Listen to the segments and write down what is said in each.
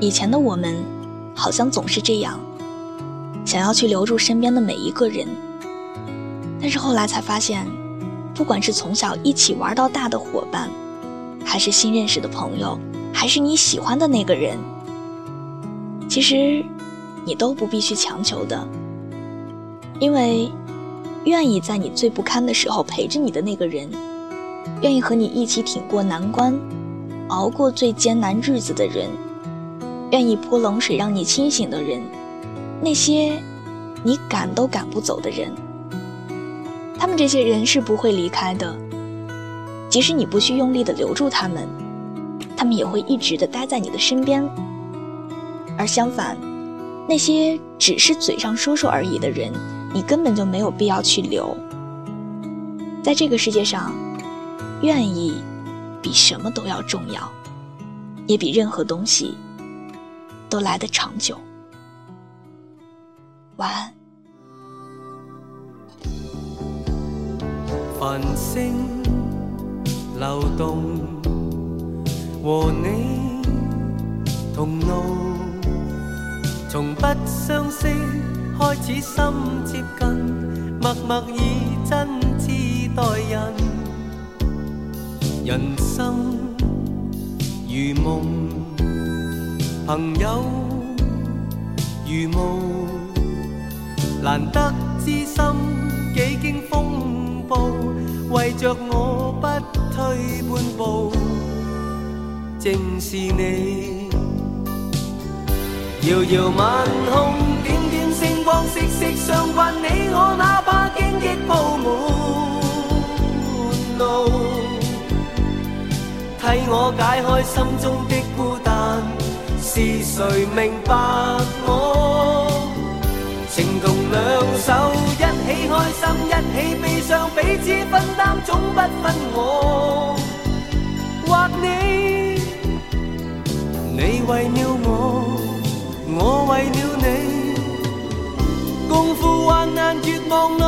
以前的我们，好像总是这样，想要去留住身边的每一个人。但是后来才发现，不管是从小一起玩到大的伙伴，还是新认识的朋友，还是你喜欢的那个人，其实你都不必去强求的。因为，愿意在你最不堪的时候陪着你的那个人，愿意和你一起挺过难关、熬过最艰难日子的人。愿意泼冷水让你清醒的人，那些你赶都赶不走的人，他们这些人是不会离开的，即使你不去用力的留住他们，他们也会一直的待在你的身边。而相反，那些只是嘴上说说而已的人，你根本就没有必要去留。在这个世界上，愿意比什么都要重要，也比任何东西。都来得长久。晚安。繁星流动，和你同路，从不相识开始心接近，默默以真挚待人。人生如梦。朋友如雾，难得知心，几经风暴，为着我不退半步，正是你。遥遥晚空，点点星光，息息相关，你我哪怕荆棘铺满路，替我解开心中的孤单。是谁明白我？情同两手，一起开心，一起悲伤，彼此分担，总不分我。或你，你为了我，我为了你，共赴患难，绝望。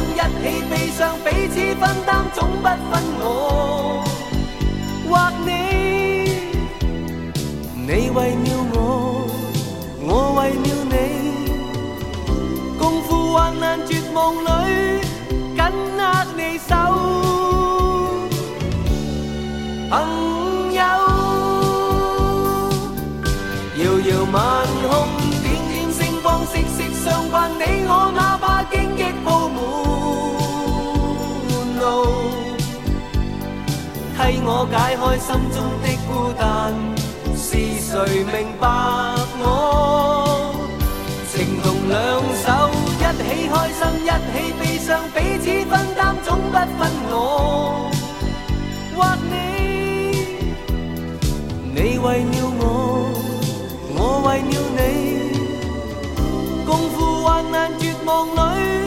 一起悲伤，彼此分担，总不分我或你。你为了我，我为了你，共赴患难绝望里。解開心中的孤單，是誰明白我？情同兩手，一起開心，一起悲傷，彼此分擔，總不分我或你。你為了我，我為了你，共赴患難，絕望里。